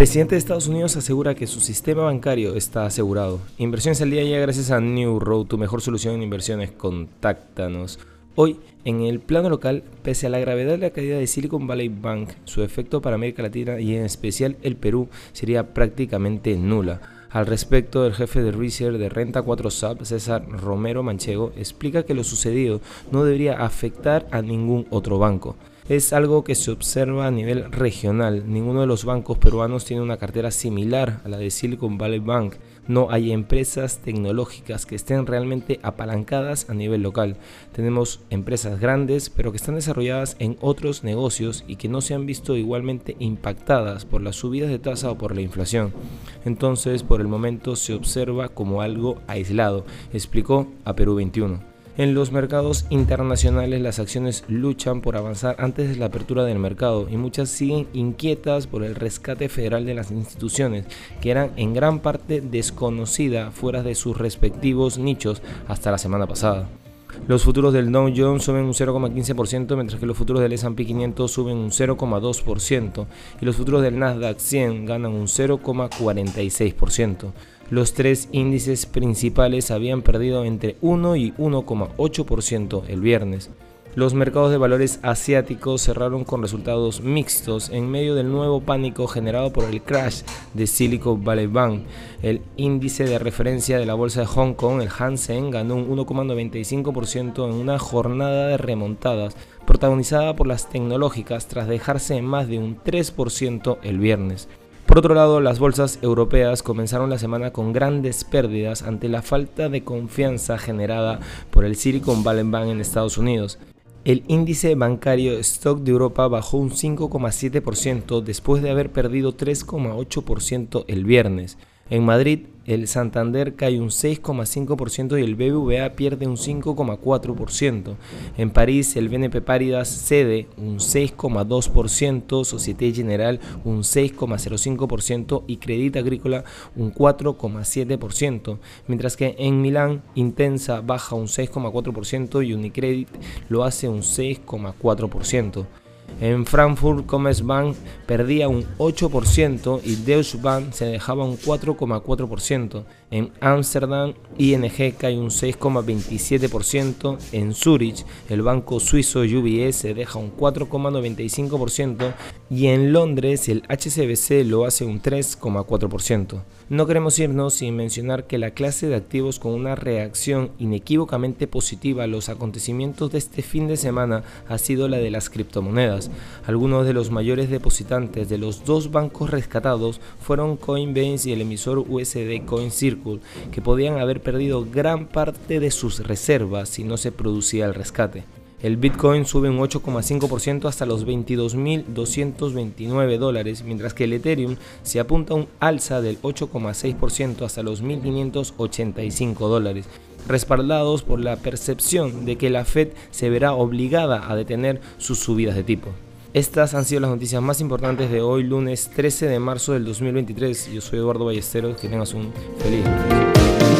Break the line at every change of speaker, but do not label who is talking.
presidente de Estados Unidos asegura que su sistema bancario está asegurado. Inversiones al día ya gracias a New Road, tu mejor solución en inversiones. Contáctanos. Hoy, en el plano local, pese a la gravedad de la caída de Silicon Valley Bank, su efecto para América Latina y en especial el Perú sería prácticamente nula. Al respecto, el jefe de Research de Renta 4 SAP, César Romero Manchego, explica que lo sucedido no debería afectar a ningún otro banco es algo que se observa a nivel regional. Ninguno de los bancos peruanos tiene una cartera similar a la de Silicon Valley Bank. No hay empresas tecnológicas que estén realmente apalancadas a nivel local. Tenemos empresas grandes, pero que están desarrolladas en otros negocios y que no se han visto igualmente impactadas por las subidas de tasa o por la inflación. Entonces, por el momento se observa como algo aislado, explicó a Perú 21. En los mercados internacionales las acciones luchan por avanzar antes de la apertura del mercado y muchas siguen inquietas por el rescate federal de las instituciones que eran en gran parte desconocidas fuera de sus respectivos nichos hasta la semana pasada. Los futuros del Dow Jones suben un 0,15%, mientras que los futuros del S&P 500 suben un 0,2% y los futuros del Nasdaq 100 ganan un 0,46%. Los tres índices principales habían perdido entre 1 y 1,8% el viernes. Los mercados de valores asiáticos cerraron con resultados mixtos en medio del nuevo pánico generado por el crash de Silicon Valley Bank. El índice de referencia de la bolsa de Hong Kong, el Hansen, ganó un 1,95% en una jornada de remontadas protagonizada por las tecnológicas tras dejarse en más de un 3% el viernes. Por otro lado, las bolsas europeas comenzaron la semana con grandes pérdidas ante la falta de confianza generada por el Silicon Valley Bank en Estados Unidos. El índice bancario Stock de Europa bajó un 5,7% después de haber perdido 3,8% el viernes. En Madrid, el Santander cae un 6,5% y el BBVA pierde un 5,4%. En París, el BNP Paribas cede un 6,2%, Societe General un 6,05% y Credit Agrícola un 4,7%, mientras que en Milán Intensa baja un 6,4% y Unicredit lo hace un 6,4%. En Frankfurt, Commerzbank perdía un 8% y Deutsche Bank se dejaba un 4,4%. En Ámsterdam, ING cae un 6,27%. En Zurich, el banco suizo UBS deja un 4,95%. Y en Londres, el HCBC lo hace un 3,4%. No queremos irnos sin mencionar que la clase de activos con una reacción inequívocamente positiva a los acontecimientos de este fin de semana ha sido la de las criptomonedas. Algunos de los mayores depositantes de los dos bancos rescatados fueron Coinbase y el emisor USD CoinCircle que podían haber perdido gran parte de sus reservas si no se producía el rescate. El Bitcoin sube un 8,5% hasta los 22.229 dólares, mientras que el Ethereum se apunta a un alza del 8,6% hasta los 1.585 dólares, respaldados por la percepción de que la Fed se verá obligada a detener sus subidas de tipo. Estas han sido las noticias más importantes de hoy, lunes 13 de marzo del 2023. Yo soy Eduardo Ballesteros. Que tengas un feliz